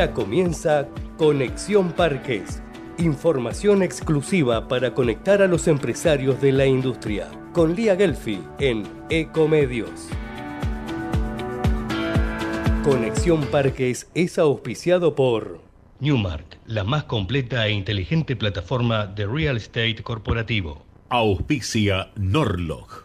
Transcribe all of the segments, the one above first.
Ya comienza Conexión Parques. Información exclusiva para conectar a los empresarios de la industria. Con Lía Gelfi en Ecomedios. Conexión Parques es auspiciado por Newmark, la más completa e inteligente plataforma de real estate corporativo. Auspicia Norlog,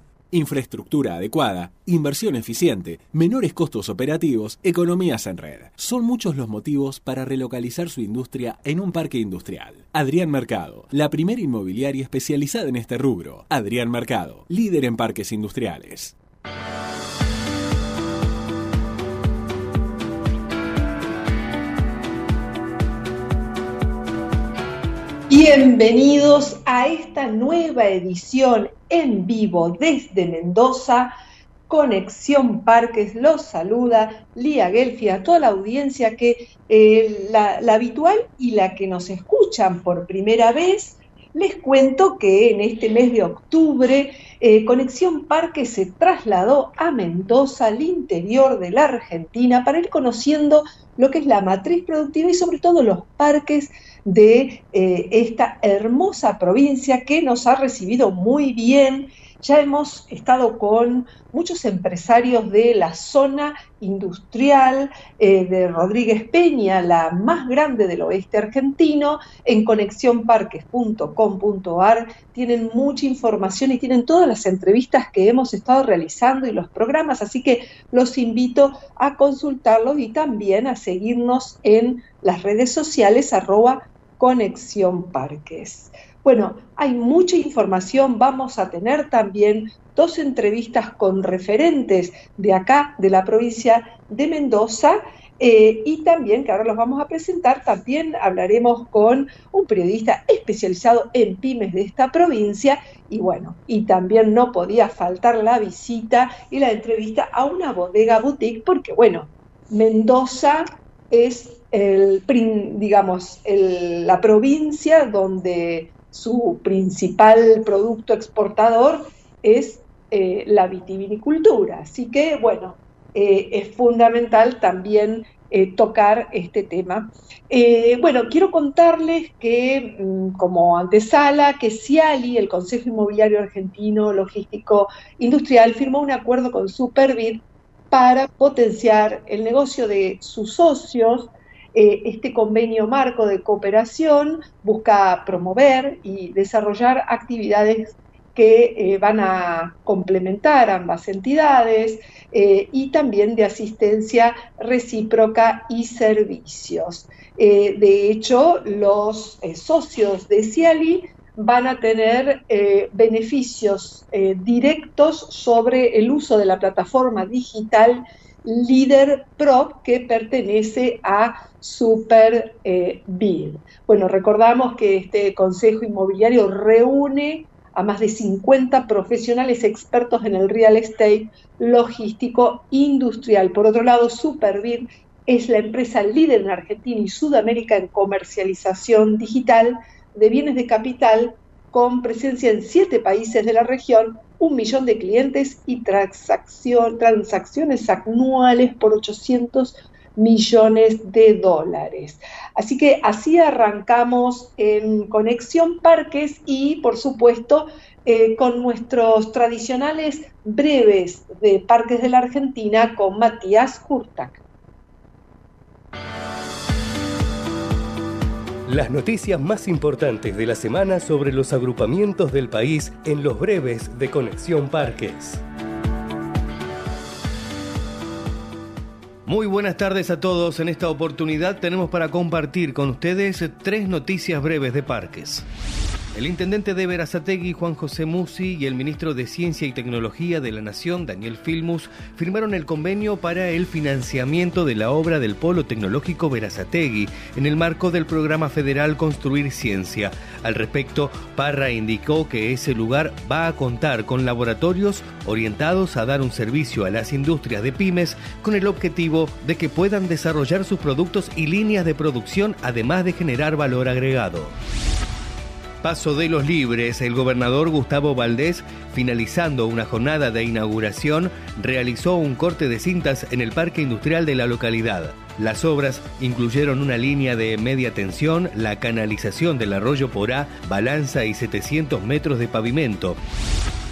Infraestructura adecuada, inversión eficiente, menores costos operativos, economías en red. Son muchos los motivos para relocalizar su industria en un parque industrial. Adrián Mercado, la primera inmobiliaria especializada en este rubro. Adrián Mercado, líder en parques industriales. Bienvenidos a esta nueva edición en vivo desde Mendoza. Conexión Parques los saluda Lía Gelfi, a toda la audiencia que eh, la, habitual y la que nos escuchan por primera vez. Les cuento que en este mes de octubre eh, Conexión Parques se trasladó a Mendoza, al interior de la Argentina, para ir conociendo lo que es la matriz productiva y sobre todo los parques de eh, esta hermosa provincia que nos ha recibido muy bien. Ya hemos estado con muchos empresarios de la zona industrial eh, de Rodríguez Peña, la más grande del oeste argentino, en conexionparques.com.ar. Tienen mucha información y tienen todas las entrevistas que hemos estado realizando y los programas, así que los invito a consultarlos y también a seguirnos en las redes sociales arroba Conexión Parques. Bueno, hay mucha información, vamos a tener también dos entrevistas con referentes de acá, de la provincia de Mendoza, eh, y también, que ahora los vamos a presentar, también hablaremos con un periodista especializado en pymes de esta provincia, y bueno, y también no podía faltar la visita y la entrevista a una bodega boutique, porque bueno, Mendoza es el, digamos, la provincia donde su principal producto exportador es eh, la vitivinicultura. Así que, bueno, eh, es fundamental también eh, tocar este tema. bueno, quiero contarles que, mm, como antesala, que Ciali, el Consejo Inmobiliario Argentino Logístico Industrial, firmó un acuerdo con Superbit para potenciar el negocio de sus socios eh, este convenio marco de cooperación busca promover y desarrollar actividades que eh, van a complementar ambas entidades eh, y también de asistencia recíproca y servicios. de hecho, los socios de Ciali van a tener beneficios directos sobre el uso de la plataforma digital Líder Pro que pertenece a Super eh, Bueno, recordamos que este Consejo Inmobiliario reúne a más de 50 profesionales expertos en el real estate logístico industrial. Por otro lado, Superbid es la empresa líder en Argentina y Sudamérica en comercialización digital de bienes de capital con presencia en siete países de la región un millón de clientes y transacciones anuales por 800 millones de dólares. Así que así arrancamos en Conexión Parques y, por supuesto, eh, con nuestros tradicionales breves de Parques de la Argentina con Matías Hurtak. Las noticias más importantes de la semana sobre los agrupamientos del país en los breves de Conexión Parques. Muy buenas tardes a todos. En esta oportunidad tenemos para compartir con ustedes tres noticias breves de parques. El intendente de Verazategui, Juan José Musi, y el ministro de Ciencia y Tecnología de la Nación, Daniel Filmus, firmaron el convenio para el financiamiento de la obra del Polo Tecnológico Verazategui en el marco del programa federal Construir Ciencia. Al respecto, Parra indicó que ese lugar va a contar con laboratorios orientados a dar un servicio a las industrias de pymes con el objetivo de que puedan desarrollar sus productos y líneas de producción además de generar valor agregado. Paso de los Libres, el gobernador Gustavo Valdés, finalizando una jornada de inauguración, realizó un corte de cintas en el parque industrial de la localidad. Las obras incluyeron una línea de media tensión, la canalización del arroyo Porá, balanza y 700 metros de pavimento.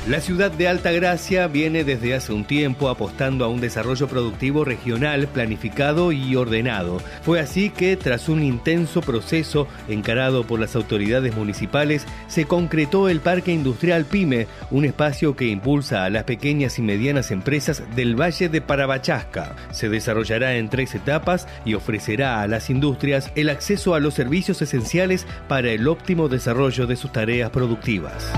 La ciudad de Altagracia viene desde hace un tiempo apostando a un desarrollo productivo regional planificado y ordenado. Fue así que, tras un intenso proceso encarado por las autoridades municipales, se concretó el Parque Industrial Pyme, un espacio que impulsa a las pequeñas y medianas empresas del Valle de Parabachasca. Se desarrollará en tres etapas y ofrecerá a las industrias el acceso a los servicios esenciales para el óptimo desarrollo de sus tareas productivas.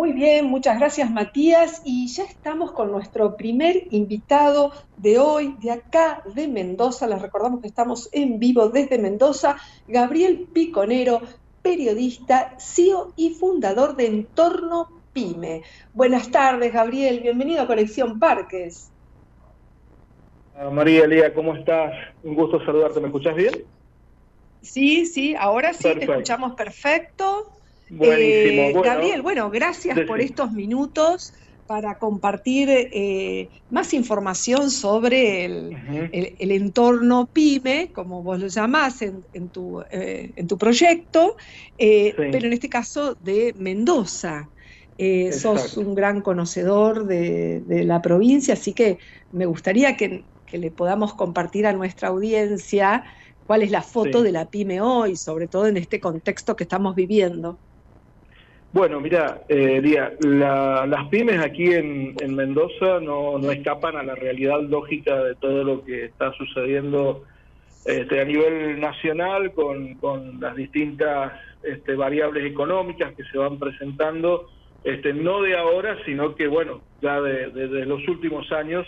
Muy bien, muchas gracias Matías. Y ya estamos con nuestro primer invitado de hoy, de acá, de Mendoza. Les recordamos que estamos en vivo desde Mendoza. Gabriel Piconero, periodista, CEO y fundador de Entorno Pyme. Buenas tardes, Gabriel. Bienvenido a Conexión Parques. Ah, María Elía, ¿cómo estás? Un gusto saludarte. ¿Me escuchas bien? Sí, sí, ahora sí, te escuchamos perfecto. Eh, Gabriel, bueno, gracias por estos minutos para compartir eh, más información sobre el, entorno PYME, como vos lo llamás en, tu, eh, en tu proyecto, pero en este caso de Mendoza. sos un gran conocedor de, la provincia, así que me gustaría que, le podamos compartir a nuestra audiencia cuál es la foto de la PYME hoy, sobre todo en este contexto que estamos viviendo. Bueno, mira, eh, las pymes aquí en, Mendoza no, escapan a la realidad lógica de todo lo que está sucediendo este, a nivel nacional con, las distintas este, variables económicas que se van presentando, este, no de ahora, sino que, bueno, ya desde los últimos años,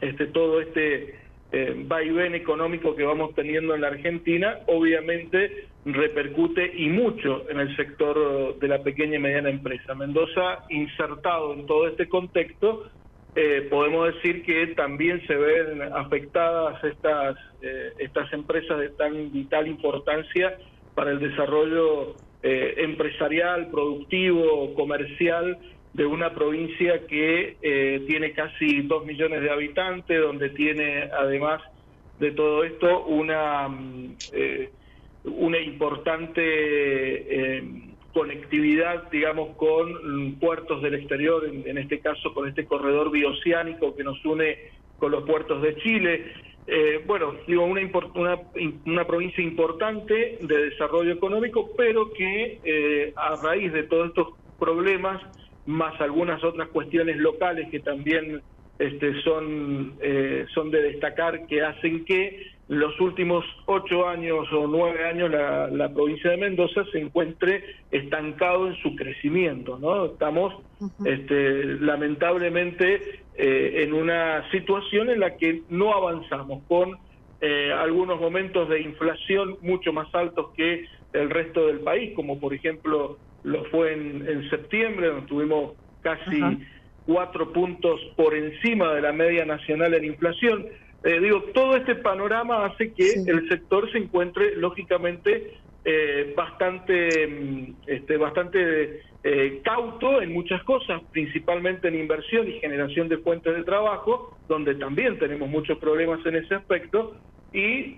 este, todo este eh, vaivén económico que vamos teniendo en la Argentina, obviamente repercute y mucho en el sector de la pequeña y mediana empresa. Mendoza, insertado en todo este contexto, eh, podemos decir que también se ven afectadas estas, eh, estas empresas de tan vital importancia para el desarrollo eh, empresarial, productivo, comercial de una provincia que tiene casi dos millones de habitantes, donde tiene además de todo esto una... Una importante eh, conectividad, digamos, con puertos del exterior, en, este caso con este corredor bioceánico que nos une con los puertos de Chile. Eh, bueno, digo, una, una, una, provincia importante de desarrollo económico, pero que eh, a raíz de todos estos problemas, más algunas otras cuestiones locales que también este, son, son de destacar, que hacen que los últimos ocho años o nueve años la, provincia de Mendoza se encuentre estancado en su crecimiento, ¿no? Estamos este, lamentablemente eh, en una situación en la que no avanzamos con eh, algunos momentos de inflación mucho más altos que el resto del país, como por ejemplo lo fue en, septiembre, donde tuvimos casi cuatro puntos por encima de la media nacional en inflación eh, digo, todo este panorama hace que el sector se encuentre, lógicamente, eh, bastante, mm, este, bastante eh, cauto en muchas cosas, principalmente en inversión y generación de fuentes de trabajo, donde también tenemos muchos problemas en ese aspecto, y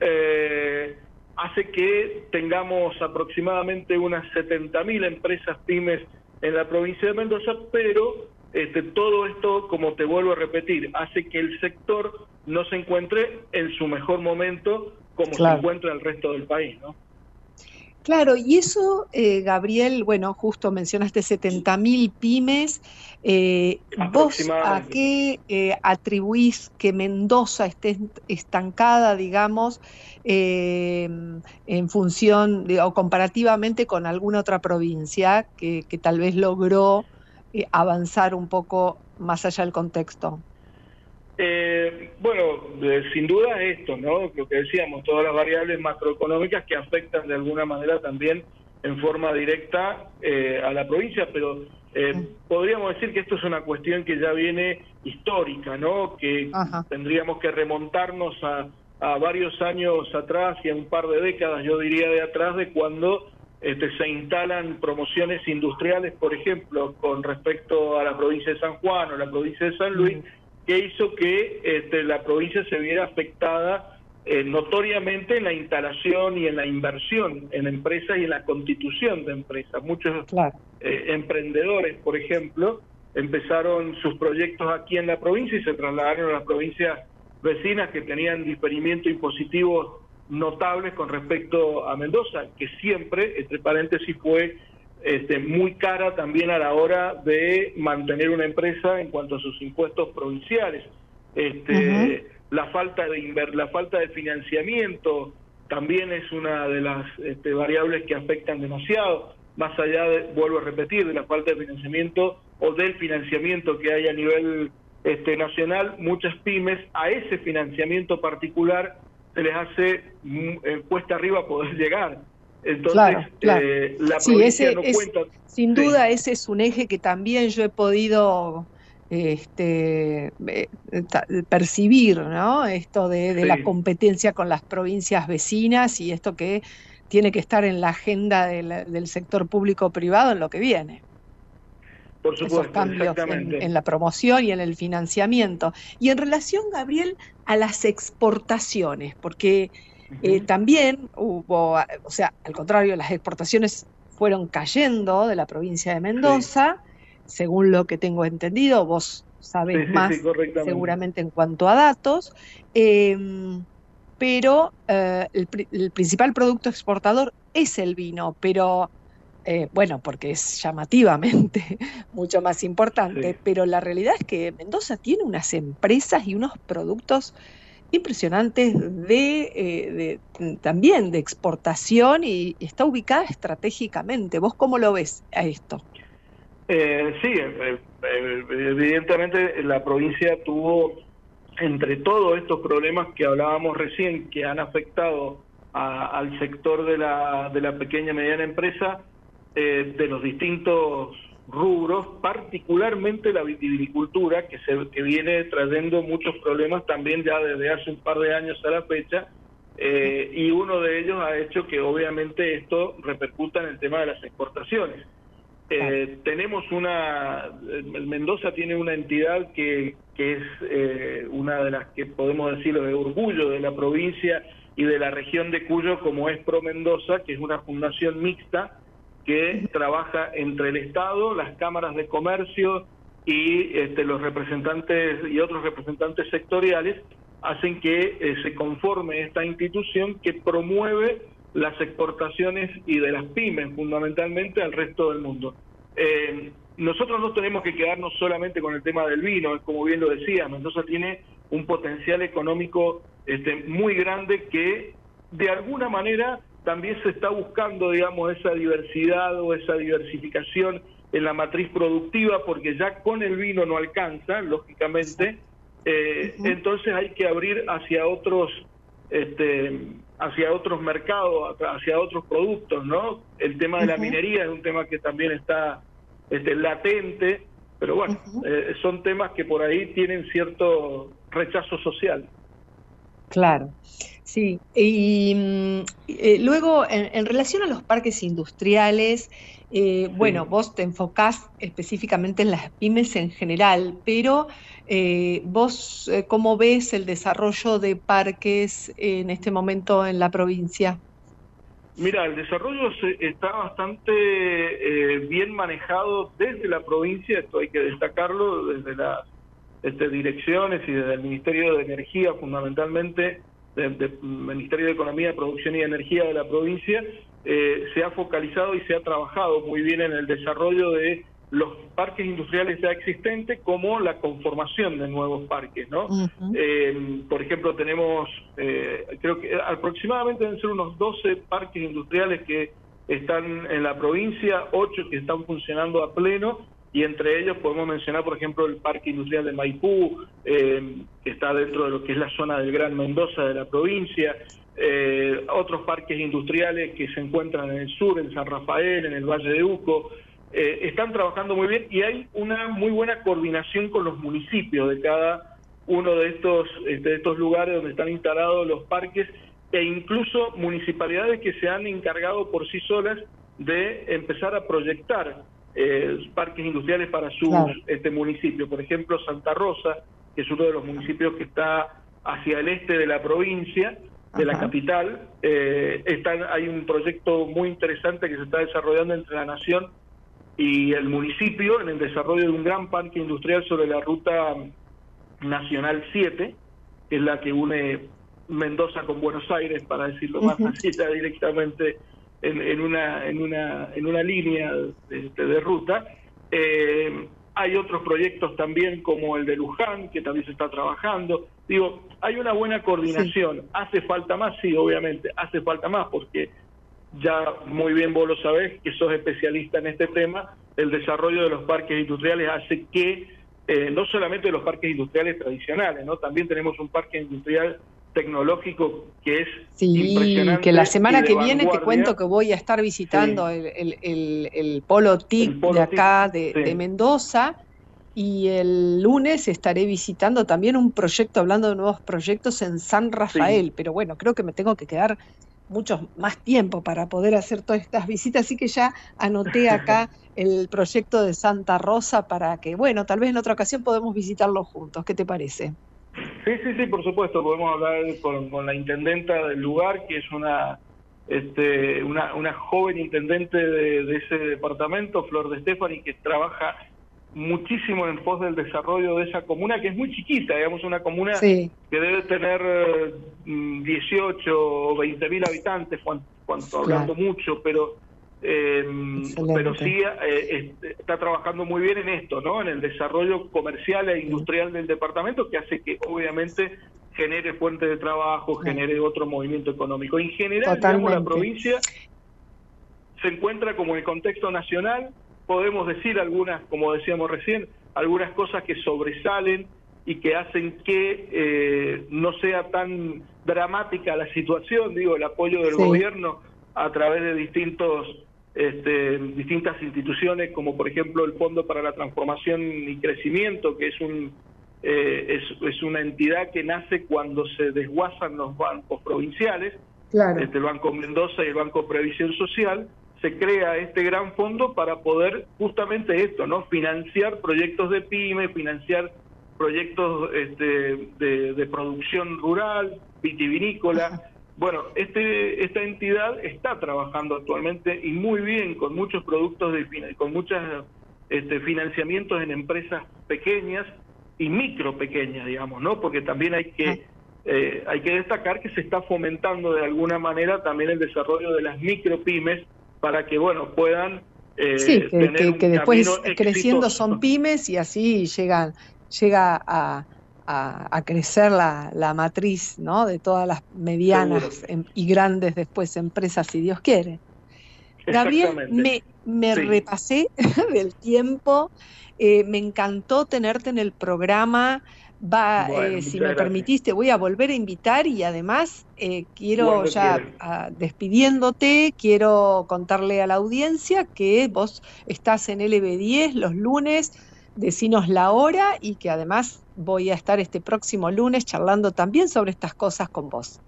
hace que tengamos aproximadamente unas 70.000 empresas pymes en la provincia de Mendoza, pero este, todo esto, como te vuelvo a repetir, hace que el sector no se encuentre en su mejor momento como se encuentra el resto del país, ¿no? Claro, y eso, eh, Gabriel, bueno, justo mencionaste 70.000 pymes. Eh, ¿Vos a qué eh, atribuís que Mendoza esté estancada, digamos, en función o comparativamente con alguna otra provincia que, que tal vez logró avanzar un poco más allá del contexto? Eh, bueno, sin duda esto, ¿no? Lo que decíamos, todas las variables macroeconómicas que afectan de alguna manera también en forma directa eh, a la provincia, pero eh, podríamos decir que esto es una cuestión que ya viene histórica, ¿no? Que tendríamos que remontarnos a, a, varios años atrás y a un par de décadas, yo diría de atrás, de cuando este, se instalan promociones industriales, por ejemplo, con respecto a la provincia de San Juan o la provincia de San Luis que hizo que este, la provincia se viera afectada eh, notoriamente en la instalación y en la inversión en empresas y en la constitución de empresas. Muchos eh, emprendedores, por ejemplo, empezaron sus proyectos aquí en la provincia y se trasladaron a las provincias vecinas que tenían diferimiento impositivo notables con respecto a Mendoza, que siempre, entre paréntesis, fue este, muy cara también a la hora de mantener una empresa en cuanto a sus impuestos provinciales. Este, La falta de la falta de financiamiento también es una de las este, variables que afectan demasiado, más allá de, vuelvo a repetir, de la falta de financiamiento o del financiamiento que hay a nivel este, nacional, muchas pymes a ese financiamiento particular se les hace mm, eh, cuesta arriba poder llegar. Entonces, eh, la provincia no cuenta. Sin duda, ese es un eje que también yo he podido este, eh, percibir, ¿no? Esto de, la competencia con las provincias vecinas y esto que tiene que estar en la agenda del, sector público-privado en lo que viene. Por supuesto, Esos cambios en, la promoción y en el financiamiento. Y en relación, Gabriel, a las exportaciones, porque eh, también hubo, o sea, al contrario, las exportaciones fueron cayendo de la provincia de Mendoza, según lo que tengo entendido, vos sabés más seguramente en cuanto a datos, em, pero eh, el, principal producto exportador es el vino, pero eh, bueno, porque es llamativamente mucho más importante, pero la realidad es que Mendoza tiene unas empresas y unos productos impresionantes de, eh, también de exportación y está ubicada estratégicamente. ¿Vos cómo lo ves a esto? Eh, sí, eh, evidentemente la provincia tuvo entre todos estos problemas que hablábamos recién que han afectado al sector de la, de la pequeña y mediana empresa, de los distintos rubros, particularmente la vitivinicultura, que, se, que viene trayendo muchos problemas también ya desde hace un par de años a la fecha, eh, y uno de ellos ha hecho que obviamente esto repercuta en el tema de las exportaciones. Eh, tenemos una, Mendoza tiene una entidad que, que es eh, una de las que podemos decirlo de orgullo de la provincia y de la región de Cuyo, como es Pro Mendoza, que es una fundación mixta que trabaja entre el Estado, las cámaras de comercio y este, los representantes y otros representantes sectoriales hacen que eh, se conforme esta institución que promueve las exportaciones y de las pymes fundamentalmente al resto del mundo. Eh, nosotros no tenemos que quedarnos solamente con el tema del vino, como bien lo decía, Mendoza tiene un potencial económico este, muy grande que de alguna manera también se está buscando, digamos, esa diversidad o esa diversificación en la matriz productiva, porque ya con el vino no alcanza, lógicamente, eh, entonces hay que abrir hacia otros, este, hacia otros mercados, hacia otros productos, ¿no? El tema de la minería es un tema que también está este, latente, pero bueno, eh, son temas que por ahí tienen cierto rechazo social. Claro. Sí, y mm, eh, luego en, relación a los parques industriales, eh, bueno, vos te enfocás específicamente en las pymes en general, pero eh, vos, ¿cómo ves el desarrollo de parques en este momento en la provincia? Mira, el desarrollo está bastante bien manejado desde la provincia, esto hay que destacarlo, desde las este, direcciones y desde el Ministerio de Energía fundamentalmente del Ministerio de Economía, Producción y Energía de la provincia, se ha focalizado y se ha trabajado muy bien en el desarrollo de los parques industriales ya existentes como la conformación de nuevos parques, ¿no? Eh, por ejemplo, tenemos, eh, creo que aproximadamente deben ser unos 12 parques industriales que están en la provincia, 8 que están funcionando a pleno, y entre ellos podemos mencionar, por ejemplo, el Parque Industrial de Maipú, eh, que está dentro de lo que es la zona del Gran Mendoza de la provincia, otros parques industriales que se encuentran en el sur, en San Rafael, en el Valle de Uco, eh, están trabajando muy bien y hay una muy buena coordinación con los municipios de cada uno de estos, este, de estos lugares donde están instalados los parques e incluso municipalidades que se han encargado por sí solas de empezar a proyectar eh, parques industriales para sus este municipio. Por ejemplo, Santa Rosa, que es uno de los municipios que está hacia el este de la provincia, de la capital. Eh, están, hay un proyecto muy interesante que se está desarrollando entre la Nación y el municipio en el desarrollo de un gran parque industrial sobre la ruta nacional 7, que es la que une Mendoza con Buenos Aires, para decirlo más así, directamente en, una, en, una, en una línea de, ruta. Eh, hay otros proyectos también como el de Luján, que también se está trabajando. Digo, hay una buena coordinación. ¿Hace falta más? Sí, obviamente, hace falta más porque ya muy bien vos lo sabés, que sos especialista en este tema, el desarrollo de los parques industriales hace que, eh, no solamente los parques industriales tradicionales, ¿no? también tenemos un parque industrial tecnológico que es sí, que la semana que viene te cuento que voy a estar visitando el, el, Polo TIC de acá de, Mendoza y el lunes estaré visitando también un proyecto, hablando de nuevos proyectos en San Rafael, pero bueno, creo que me tengo que quedar mucho más tiempo para poder hacer todas estas visitas, así que ya anoté acá el proyecto de Santa Rosa para que, bueno, tal vez en otra ocasión podemos visitarlo juntos. ¿Qué te parece? Sí, sí, sí, por supuesto. Podemos hablar con, la intendenta del lugar, que es una este, una, una joven intendente de, de ese departamento, Flor de Stefani, que trabaja muchísimo en pos del desarrollo de esa comuna, que es muy chiquita, digamos, una comuna que debe tener 18 mm, o 20 mil habitantes, cuanto, hablando mucho, pero eh, pero sí eh, está trabajando muy bien en esto, ¿no? En el desarrollo comercial e industrial del departamento, que hace que obviamente genere fuente de trabajo, genere otro movimiento económico. En general, digamos, la provincia se encuentra como en el contexto nacional. Podemos decir algunas, como decíamos recién, algunas cosas que sobresalen y que hacen que eh, no sea tan dramática la situación, digo, el apoyo del gobierno a través de distintos este, distintas instituciones, como por ejemplo el Fondo para la Transformación y Crecimiento, que es un eh, es, una entidad que nace cuando se desguazan los bancos provinciales, este, el Banco Mendoza y el Banco Previsión Social, se crea este gran fondo para poder justamente esto, ¿no? Financiar proyectos de pyme, financiar proyectos este, de, producción rural, vitivinícola. Bueno, este, esta entidad está trabajando actualmente y muy bien con muchos productos, de, con muchos este, financiamientos en empresas pequeñas y micro pequeñas, digamos, ¿no? Porque también hay que eh, hay que destacar que se está fomentando de alguna manera también el desarrollo de las micro pymes para que bueno puedan eh, sí, que, después creciendo son pymes y así llegan llega a, a, crecer la, la, matriz ¿no? de todas las medianas em, y grandes después empresas si Dios quiere. Gabriel, me, me repasé del tiempo, eh, me encantó tenerte en el programa, Va, eh, si me permitiste, voy a volver a invitar y además eh, quiero ya despidiéndote, quiero contarle a la audiencia que vos estás en LB10 los lunes, decinos la hora y que además voy a estar este próximo lunes charlando también sobre estas cosas con vos.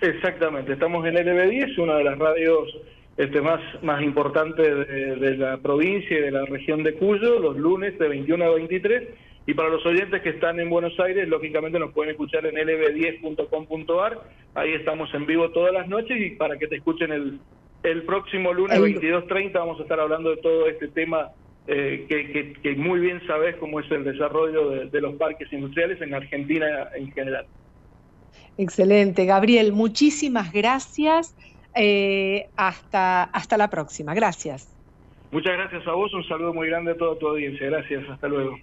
Exactamente, estamos en LB10, una de las radios este, más, más importantes de, de la provincia y de la región de Cuyo, los lunes de 21 a 23 y para los oyentes que están en Buenos Aires, lógicamente nos pueden escuchar en lb10.com.ar. Ahí estamos en vivo todas las noches y para que te escuchen el, el próximo lunes 22.30 vamos a estar hablando de todo este tema eh, que, que, muy bien sabes cómo es el desarrollo de, de los parques industriales en Argentina en general. Excelente, Gabriel. Muchísimas gracias. eh, hasta, hasta la próxima. Gracias. Muchas gracias a vos, un saludo muy grande a toda tu audiencia. Gracias, hasta luego.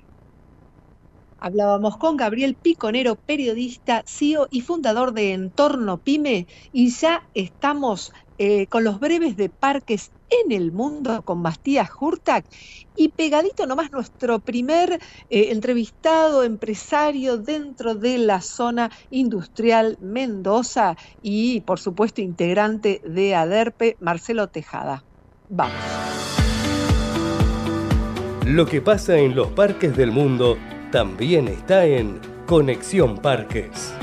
Hablábamos con Gabriel Piconero, periodista, CEO y fundador de Entorno Pyme, y ya estamos eh, con los breves de parques en el mundo con Matías Hurtak y pegadito nomás nuestro primer eh, entrevistado empresario dentro de la zona industrial Mendoza y por supuesto integrante de ADERPE, Marcelo Tejada. Vamos. Lo que pasa en los parques del mundo también está en Conexión Parques.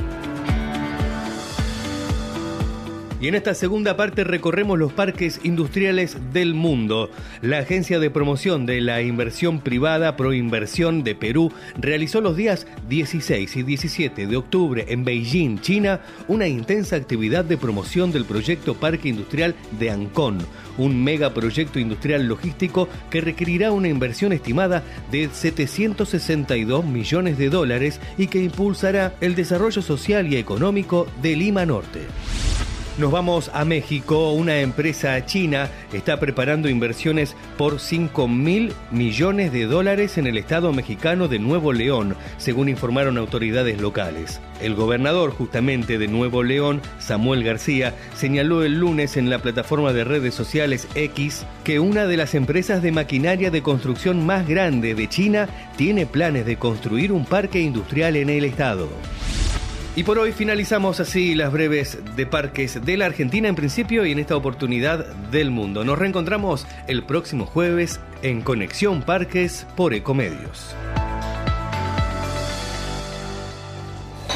Y en esta segunda parte recorremos los parques industriales del mundo. La Agencia de Promoción de la Inversión Privada Proinversión de Perú realizó los días 16 y 17 de octubre en Beijing, China, una intensa actividad de promoción del proyecto Parque Industrial de Ancón, un megaproyecto industrial logístico que requerirá una inversión estimada de 762 millones de dólares y que impulsará el desarrollo social y económico de Lima Norte. Nos vamos a México. Una empresa china está preparando inversiones por 5 mil millones de dólares en el estado mexicano de Nuevo León, según informaron autoridades locales. El gobernador justamente de Nuevo León, Samuel García, señaló el lunes en la plataforma de redes sociales X que una de las empresas de maquinaria de construcción más grande de China tiene planes de construir un parque industrial en el estado. Y por hoy finalizamos así las breves de parques de la Argentina en principio y en esta oportunidad del mundo. Nos reencontramos el próximo jueves en Conexión Parques por Ecomedios.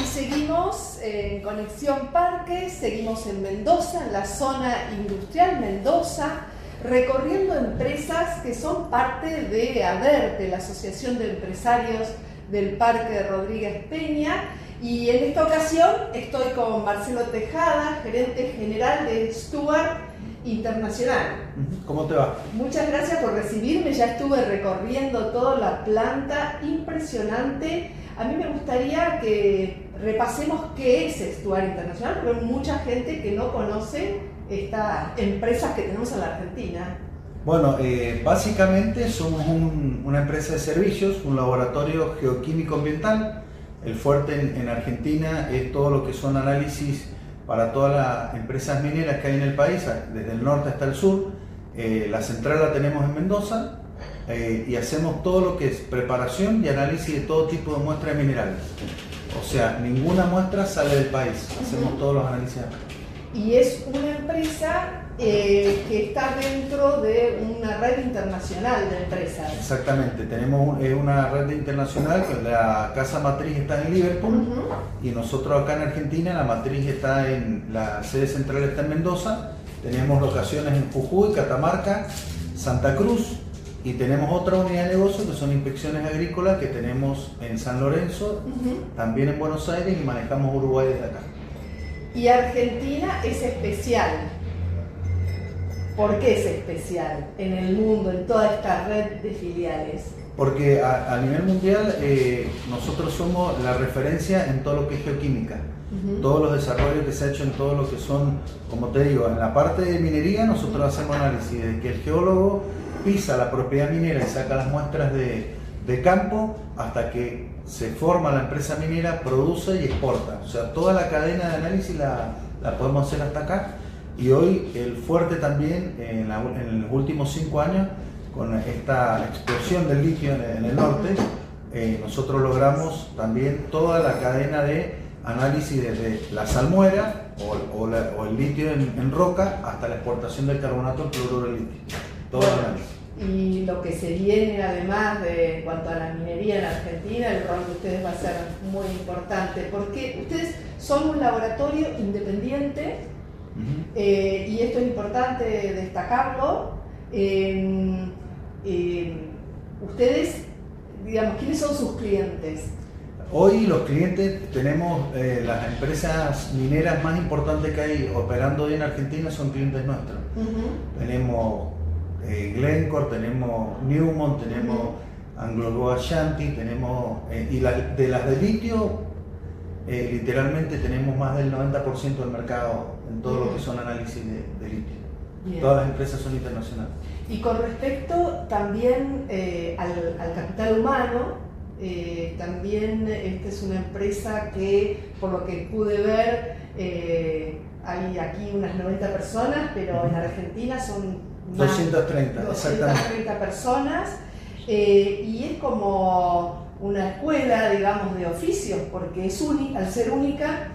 Y seguimos en Conexión Parques, seguimos en Mendoza, en la zona industrial Mendoza, recorriendo empresas que son parte de ADERTE, la Asociación de Empresarios del Parque de Rodríguez Peña y en esta ocasión estoy con Marcelo Tejada, gerente general de Stuart Internacional. ¿Cómo te va? Muchas gracias por recibirme, ya estuve recorriendo toda la planta, impresionante. A mí me gustaría que repasemos qué es Stuart Internacional, porque hay mucha gente que no conoce estas empresas que tenemos en la Argentina. Bueno, eh, básicamente somos una empresa de servicios, un laboratorio geoquímico ambiental el fuerte en, Argentina es todo lo que son análisis para todas las empresas mineras que hay en el país, desde el norte hasta el sur. Eh, la central la tenemos en Mendoza eh, y hacemos todo lo que es preparación y análisis de todo tipo de muestras minerales. O sea, ninguna muestra sale del país, hacemos todos los análisis Y es una empresa eh, que está dentro de una red internacional de empresas. Exactamente, tenemos una red internacional, que la casa matriz está en Liverpool y nosotros acá en Argentina la matriz está en, la sede central está en Mendoza, tenemos locaciones en Jujuy, Catamarca, Santa Cruz y tenemos otra unidad de negocio que son inspecciones agrícolas que tenemos en San Lorenzo, también en Buenos Aires y manejamos Uruguay desde acá. Y Argentina es especial ¿Por qué es especial en el mundo, en toda esta red de filiales? Porque a, nivel mundial eh, nosotros somos la referencia en todo lo que es geoquímica. Todos los desarrollos que se ha hecho en todo lo que son, como te digo, en la parte de minería nosotros hacemos análisis de que el geólogo pisa la propiedad minera y saca las muestras de, campo hasta que se forma la empresa minera, produce y exporta. O sea, toda la cadena de análisis la, la podemos hacer hasta acá y hoy el fuerte también en, los últimos cinco años, con esta explosión del litio en, el norte, eh, nosotros logramos también toda la cadena de análisis desde la salmuera o, el litio en, roca hasta la exportación del carbonato cloruro de litio. Todo el análisis. Y lo que se viene además de en cuanto a la minería en Argentina, el rol de ustedes va a ser muy importante, porque ustedes son un laboratorio independiente eh, y esto es importante destacarlo. ustedes, digamos, ¿quiénes son sus clientes? Hoy los clientes tenemos eh, las empresas mineras más importantes que hay operando hoy en Argentina son clientes nuestros. Tenemos eh, Glencore, tenemos Newmont, tenemos Anglo Ashanti, tenemos y de las de litio literalmente tenemos más del 90% del mercado en todo lo que son análisis de, litio. Todas las empresas son internacionales. Y con respecto también eh, al, capital humano, eh, también esta es una empresa que, por lo que pude ver, hay aquí unas 90 personas, pero en Argentina son más 230, 230 personas. y es como una escuela, digamos, de oficios, porque es única, al ser única,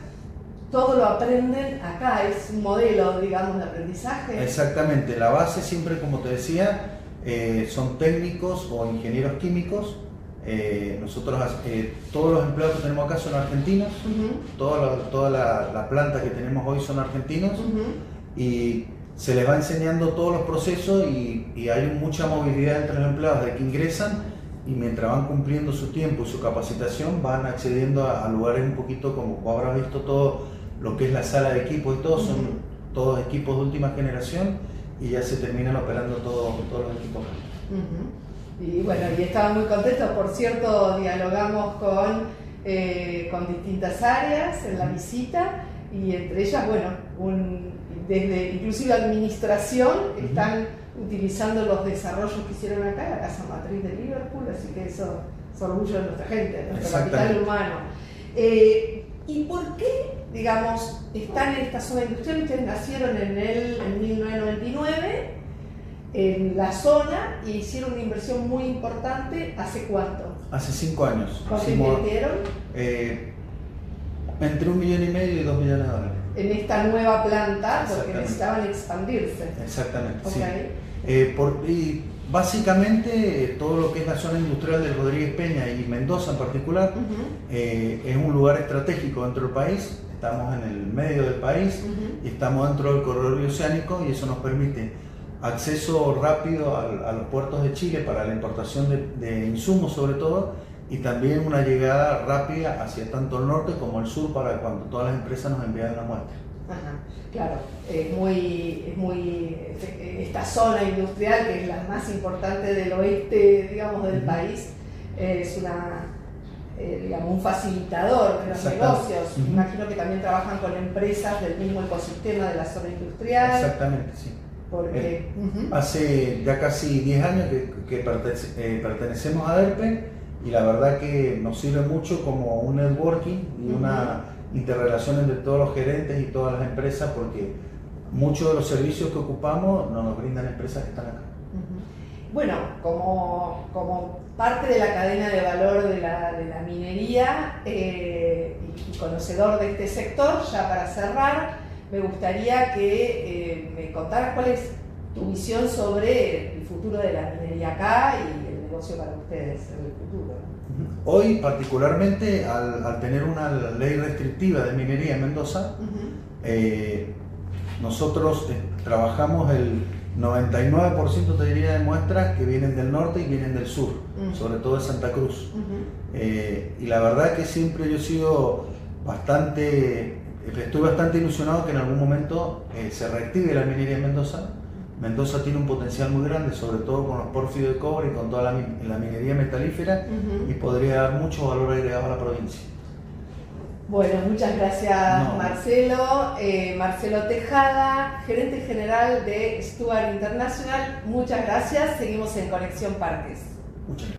todo lo aprenden acá, es un modelo, digamos, de aprendizaje. Exactamente, la base siempre, como te decía, eh, son técnicos o ingenieros químicos. Eh, nosotros, eh, todos los empleados que tenemos acá son argentinos, toda, la, planta que tenemos hoy son argentinos y se les va enseñando todos los procesos y, y hay mucha movilidad entre los empleados de que ingresan y mientras van cumpliendo su tiempo y su capacitación van accediendo a, lugares un poquito como habrás visto todo lo que es la sala de equipos y todo, son todos equipos de última generación y ya se terminan operando todos los equipos. Y bueno, y estaba muy contento, por cierto, dialogamos con, eh, con distintas áreas en la visita y entre ellas, bueno, un, desde inclusive administración están utilizando los desarrollos que hicieron acá, la casa matriz de Liverpool, así que eso es orgullo de nuestra gente, de nuestro capital humano. Eh, ¿Y por qué, digamos, están en esta zona industrial? Ustedes nacieron en, el, en 1999 en la zona y hicieron una inversión muy importante. ¿Hace cuánto? Hace cinco años. ¿Cuánto invirtieron? Eh, entre un millón y medio y dos millones de dólares. En esta nueva planta, porque necesitaban expandirse. Exactamente. Sí. Eh, y básicamente todo lo que es la zona industrial de Rodríguez Peña y Mendoza en particular eh, es un lugar estratégico dentro del país. Estamos en el medio del país y estamos dentro del corredor oceánico y eso nos permite acceso rápido a, los puertos de Chile para la importación de, insumos sobre todo y también una llegada rápida hacia tanto el norte como el sur para cuando todas las empresas nos envían la muestra. Claro, es muy, es muy, esta zona industrial, que es la más importante del oeste, digamos, del país, es una, eh, digamos, un facilitador de los negocios. Imagino que también trabajan con empresas del mismo ecosistema de la zona industrial. Exactamente, sí. Porque eh, hace ya casi 10 años que, eh, pertenecemos a DERPE y la verdad que nos sirve mucho como un networking y una interrelación entre todos los gerentes y todas las empresas porque muchos de los servicios que ocupamos nos los brindan empresas que están acá. Bueno, como, como, parte de la cadena de valor de la, de la minería eh, y, conocedor de este sector, ya para cerrar, me gustaría que eh, me contaras cuál es tu visión sobre el futuro de la minería acá y el negocio para ustedes en el futuro. Hoy, particularmente, al, tener una ley restrictiva de minería en Mendoza, eh, nosotros trabajamos el 99% te diría de muestras que vienen del norte y vienen del sur, sobre todo de Santa Cruz. Eh, y la verdad que siempre yo he sido bastante, estoy bastante ilusionado que en algún momento se reactive la minería en Mendoza Mendoza tiene un potencial muy grande, sobre todo con los porfios de cobre y con toda la, minería metalífera, y podría dar mucho valor agregado a la provincia. Bueno, muchas gracias Marcelo. Eh, Marcelo Tejada, gerente general de Stuart International, muchas gracias. Seguimos en Conexión Parques. Muchas gracias.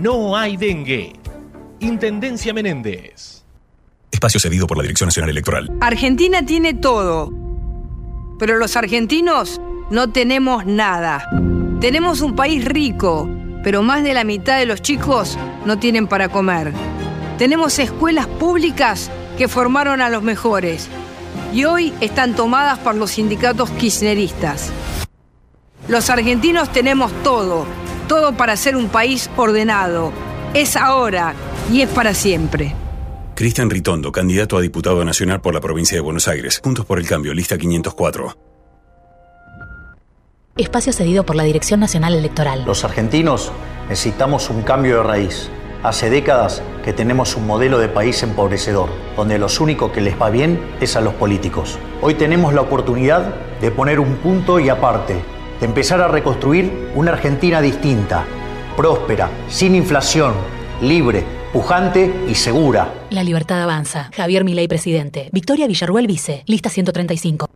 no hay dengue. Intendencia Menéndez. Espacio cedido por la Dirección Nacional Electoral. Argentina tiene todo, pero los argentinos no tenemos nada. Tenemos un país rico, pero más de la mitad de los chicos no tienen para comer. Tenemos escuelas públicas que formaron a los mejores y hoy están tomadas por los sindicatos kirchneristas. Los argentinos tenemos todo, todo para ser un país ordenado. Es ahora y es para siempre. Cristian Ritondo, candidato a diputado nacional por la provincia de Buenos Aires. Juntos por el cambio, lista 504. Espacio cedido por la Dirección Nacional Electoral. Los argentinos necesitamos un cambio de raíz. Hace décadas que tenemos un modelo de país empobrecedor, donde los únicos que les va bien es a los políticos. Hoy tenemos la oportunidad de poner un punto y aparte, empezar a reconstruir una Argentina distinta, próspera, sin inflación, libre, pujante y segura. La libertad avanza. Javier Milei, presidente. Victoria Villarruel, vice. Lista 135.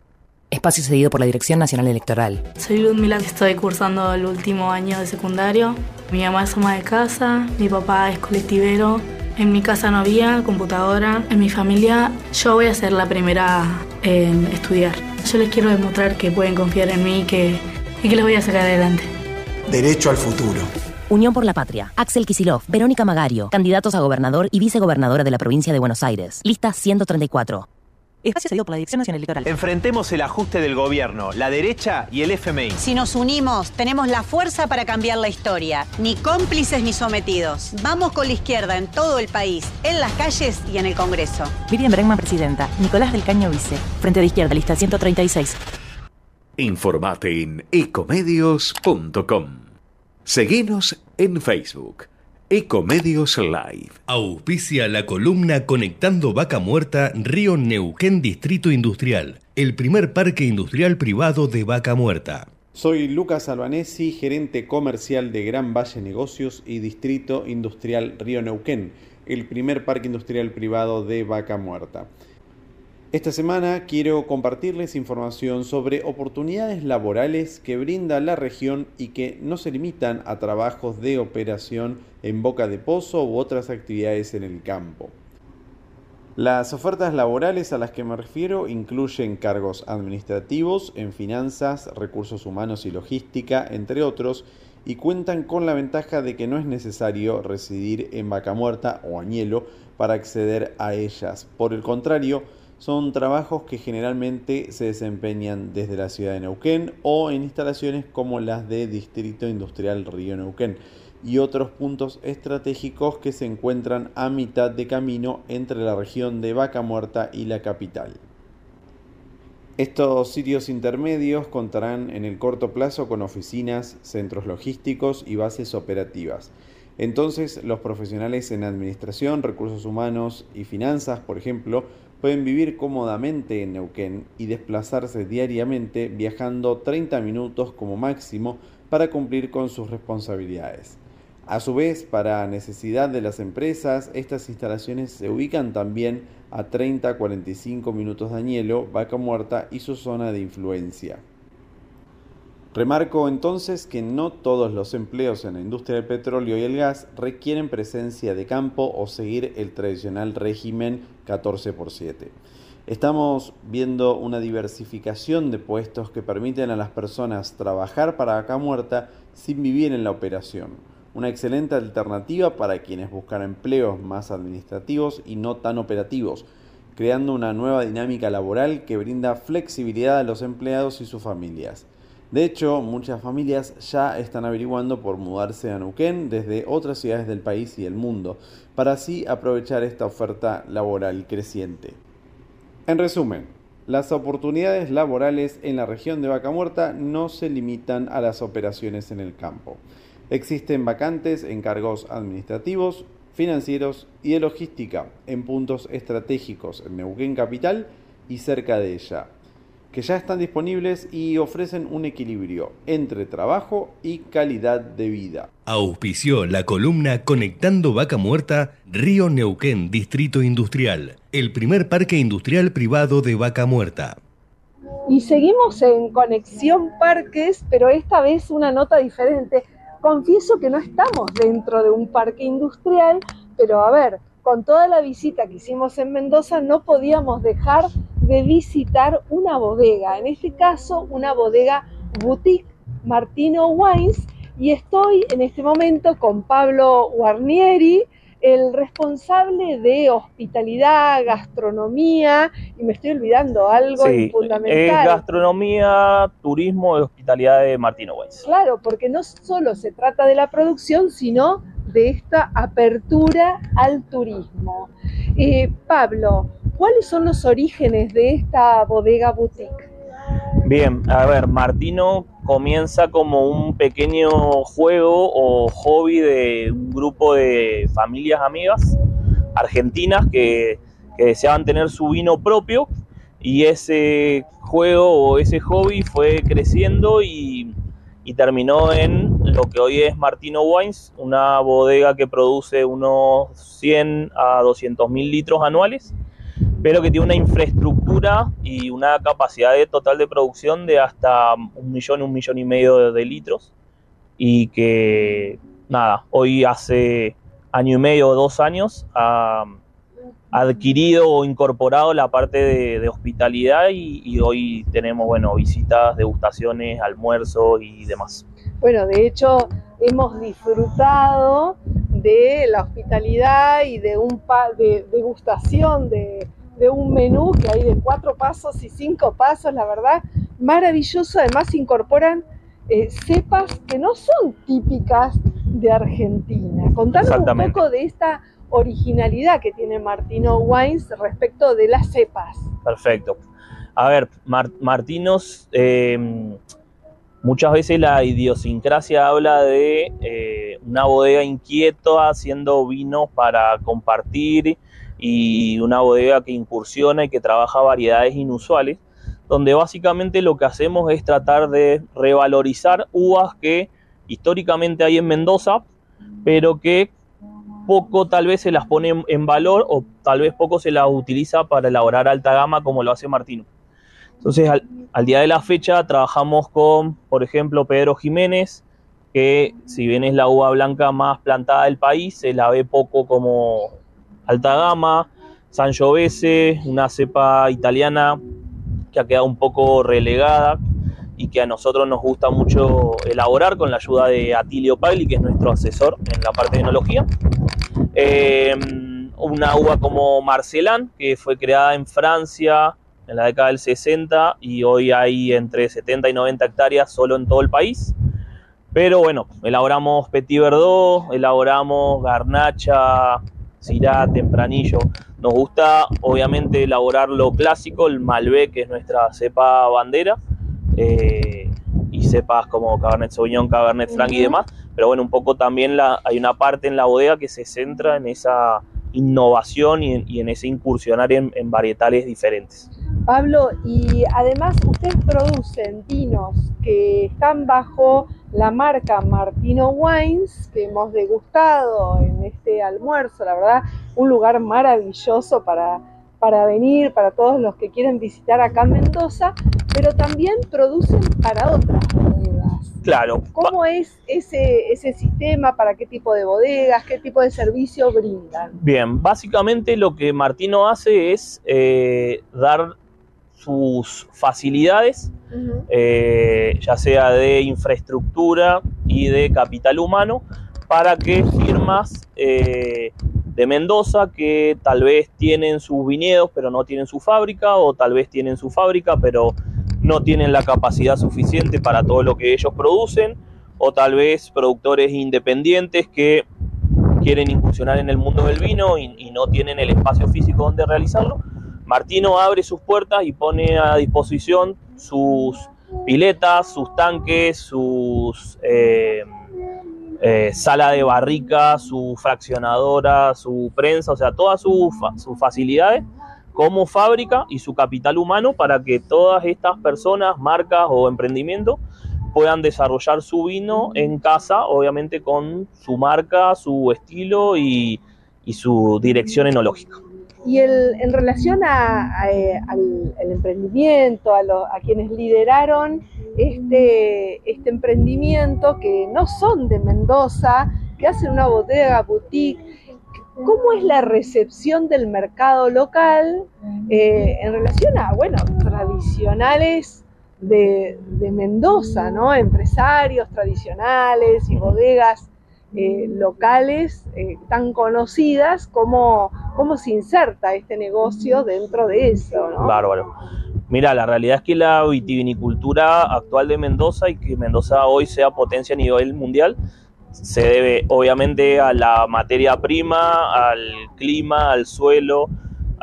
Espacio cedido por la Dirección Nacional Electoral. Soy Ludmila, estoy cursando el último año de secundario. Mi mamá es ama de casa, mi papá es colectivero. En mi casa no había computadora. En mi familia yo voy a ser la primera en estudiar. Yo les quiero demostrar que pueden confiar en mí que, y que les voy a sacar adelante. Derecho al futuro. Unión por la Patria. Axel Kisilov, Verónica Magario, candidatos a gobernador y vicegobernadora de la provincia de Buenos Aires. Lista 134. Espacio cedido por la Dirección Nacional Electoral. Enfrentemos el ajuste del gobierno, la derecha y el FMI. Si nos unimos, tenemos la fuerza para cambiar la historia. Ni cómplices ni sometidos. Vamos con la izquierda en todo el país, en las calles y en el Congreso. Miriam Bregman, presidenta. Nicolás del Caño, vice. Frente de Izquierda, lista 136. Informate en ecomedios.com. Seguinos en Facebook. Ecomedios Live. Auspicia la columna Conectando Vaca Muerta Río Neuquén Distrito Industrial, el primer parque industrial privado de Vaca Muerta. Soy Lucas Albanesi, gerente comercial de Gran Valle Negocios y Distrito Industrial Río Neuquén, el primer parque industrial privado de Vaca Muerta. Esta semana quiero compartirles información sobre oportunidades laborales que brinda la región y que no se limitan a trabajos de operación en boca de pozo u otras actividades en el campo. Las ofertas laborales a las que me refiero incluyen cargos administrativos en finanzas, recursos humanos y logística, entre otros, y cuentan con la ventaja de que no es necesario residir en Vaca Muerta o Añelo para acceder a ellas. Por el contrario, son trabajos que generalmente se desempeñan desde la ciudad de Neuquén o en instalaciones como las de Distrito Industrial Río Neuquén y otros puntos estratégicos que se encuentran a mitad de camino entre la región de Vaca Muerta y la capital. Estos sitios intermedios contarán en el corto plazo con oficinas, centros logísticos y bases operativas. Entonces, los profesionales en administración, recursos humanos y finanzas, por ejemplo, pueden vivir cómodamente en Neuquén y desplazarse diariamente viajando 30 minutos como máximo para cumplir con sus responsabilidades. A su vez, para necesidad de las empresas, estas instalaciones se ubican también a 30-45 minutos de Añelo, Vaca Muerta y su zona de influencia. Remarco entonces que no todos los empleos en la industria del petróleo y el gas requieren presencia de campo o seguir el tradicional régimen 14 por 7. Estamos viendo una diversificación de puestos que permiten a las personas trabajar para acá muerta sin vivir en la operación. Una excelente alternativa para quienes buscan empleos más administrativos y no tan operativos, creando una nueva dinámica laboral que brinda flexibilidad a los empleados y sus familias. De hecho, muchas familias ya están averiguando por mudarse a Neuquén desde otras ciudades del país y el mundo, para así aprovechar esta oferta laboral creciente. En resumen, las oportunidades laborales en la región de Vaca Muerta no se limitan a las operaciones en el campo. Existen vacantes en cargos administrativos, financieros y de logística en puntos estratégicos en Neuquén Capital y cerca de ella que ya están disponibles y ofrecen un equilibrio entre trabajo y calidad de vida. Auspició la columna Conectando Vaca Muerta, Río Neuquén, Distrito Industrial, el primer parque industrial privado de Vaca Muerta. Y seguimos en Conexión Parques, pero esta vez una nota diferente. confieso que no estamos dentro de un parque industrial, pero a ver, con toda la visita que hicimos en Mendoza no podíamos dejar de visitar una bodega, en este caso una bodega boutique Martino Wines, y estoy en este momento con Pablo Guarnieri, el responsable de hospitalidad, gastronomía, y me estoy olvidando algo Sí, fundamental. es gastronomía, turismo y hospitalidad de Martino Weiss. Claro, porque no solo se trata de la producción, sino de esta apertura al turismo. Eh, Pablo, ¿cuáles son los orígenes de esta bodega boutique? Bien, a ver, Martino comienza como un pequeño juego o hobby de un grupo de familias amigas argentinas que, que deseaban tener su vino propio y ese juego o ese hobby fue creciendo y, y terminó en lo que hoy es Martino Wines, una bodega que produce unos 100 a 200 mil litros anuales pero que tiene una infraestructura y una capacidad de total de producción de hasta un millón, un millón y medio de, litros. Y que, nada, hoy hace año y medio o dos años ha adquirido o incorporado la parte de, hospitalidad y, y hoy tenemos, bueno, visitas, degustaciones, almuerzos y demás. Bueno, de hecho, hemos disfrutado de la hospitalidad y de un pa de degustación de, de un menú que hay de cuatro pasos y cinco pasos, la verdad, maravilloso. Además, incorporan eh, cepas que no son típicas de Argentina. Contanos un poco de esta originalidad que tiene Martino Wines respecto de las cepas. Perfecto. A ver, Mar- Martinos, eh, muchas veces la idiosincrasia habla de eh, una bodega inquieta haciendo vinos para compartir y una bodega que incursiona y que trabaja variedades inusuales, donde básicamente lo que hacemos es tratar de revalorizar uvas que históricamente hay en Mendoza, pero que poco tal vez se las pone en- valor o tal vez poco se las utiliza para elaborar alta gama como lo hace Martino. Entonces, al, al día de la fecha trabajamos con, por ejemplo, Pedro Jiménez, que si bien es la uva blanca más plantada del país, se la ve poco como alta gama. Sangiovese, una cepa italiana que ha quedado un poco relegada y que a nosotros nos gusta mucho elaborar con la ayuda de Atilio Pagli, que es nuestro asesor en la parte de enología. Eh, una uva como Marcelán, que fue creada en Francia en la década del 60 y hoy hay entre 70 y 90 hectáreas solo en todo el país. Pero bueno, elaboramos Petit Verdot, elaboramos Garnacha, Syrah, Tempranillo. Nos gusta obviamente elaborar lo clásico, el Malbec, que es nuestra cepa bandera, eh, y cepas como Cabernet Sauvignon, Cabernet Franc y demás. Pero bueno, un poco también la, hay una parte en la bodega que se centra en esa innovación y en, y en ese incursionar en, en varietales diferentes. Pablo, y además ustedes producen vinos que están bajo la marca Martino Wines, que hemos degustado en este almuerzo, la verdad, un lugar maravilloso para, para venir, para todos los que quieren visitar acá en Mendoza, pero también producen para otras bodegas. Claro, ¿Cómo es ese, ese sistema? ¿Para qué tipo de bodegas? ¿Qué tipo de servicio brindan? Bien, básicamente lo que Martino hace es eh, dar sus facilidades, eh, ya sea de infraestructura y de capital humano, para que firmas eh, de Mendoza que tal vez tienen sus viñedos pero no tienen su fábrica, o tal vez tienen su fábrica pero no tienen la capacidad suficiente para todo lo que ellos producen, o tal vez productores independientes que quieren incursionar en el mundo del vino y, y no tienen el espacio físico donde realizarlo. Martino abre sus puertas y pone a disposición sus piletas, sus tanques, sus eh, eh, sala de barrica, su fraccionadora, su prensa, o sea, todas sus sus facilidades como fábrica y su capital humano para que todas estas personas, marcas o emprendimientos puedan desarrollar su vino en casa, obviamente con su marca, su estilo y su dirección enológica. Y el, en relación a, a, eh, al, emprendimiento, a, lo, a, quienes lideraron este, este emprendimiento, que no son de Mendoza, que hacen una bodega boutique, ¿cómo es la recepción del mercado local eh, en relación a, bueno, tradicionales de, de, Mendoza, ¿no? Empresarios tradicionales y bodegas eh, locales eh, tan conocidas, ¿cómo, ¿cómo se inserta este negocio dentro de eso? ¿no? Bárbaro. Mira, la realidad es que la vitivinicultura actual de Mendoza y que Mendoza hoy sea potencia a nivel mundial se debe obviamente a la materia prima, al clima, al suelo,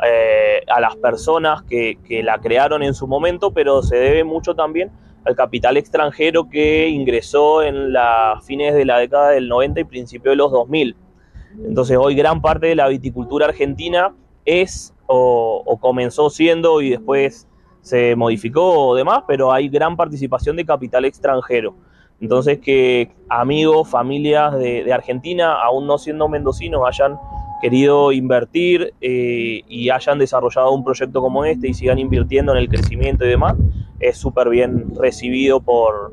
eh, a las personas que, que, la crearon en su momento, pero se debe mucho también al capital extranjero que ingresó en las fines de la década del 90 y principio de los 2000. Entonces hoy gran parte de la viticultura argentina es o, comenzó siendo y después se modificó o demás, pero hay gran participación de capital extranjero. Entonces que amigos, familias de, de Argentina, aún no siendo mendocinos, hayan querido invertir eh, y hayan desarrollado un proyecto como este y sigan invirtiendo en el crecimiento y demás, es súper bien recibido por,